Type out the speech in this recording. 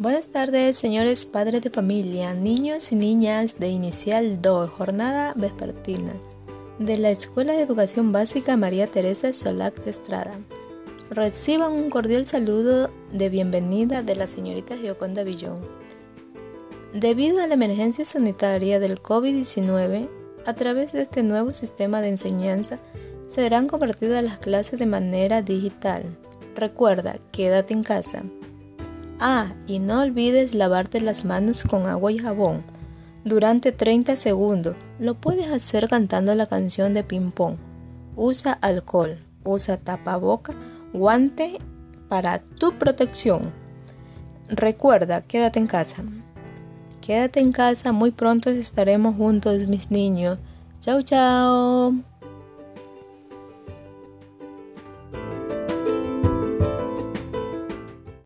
Buenas tardes, señores padres de familia, niños y niñas de Inicial 2, jornada vespertina, de la Escuela de Educación Básica María Teresa Solac de Estrada. Reciban un cordial saludo de bienvenida de la señorita Gioconda Villón. Debido a la emergencia sanitaria del COVID-19, a través de este nuevo sistema de enseñanza serán convertidas las clases de manera digital. Recuerda, quédate en casa. Ah, y no olvides lavarte las manos con agua y jabón durante 30 segundos. Lo puedes hacer cantando la canción de ping pong. Usa alcohol, usa tapaboca, guante para tu protección. Recuerda, quédate en casa. Quédate en casa, muy pronto estaremos juntos mis niños. Chao, chao.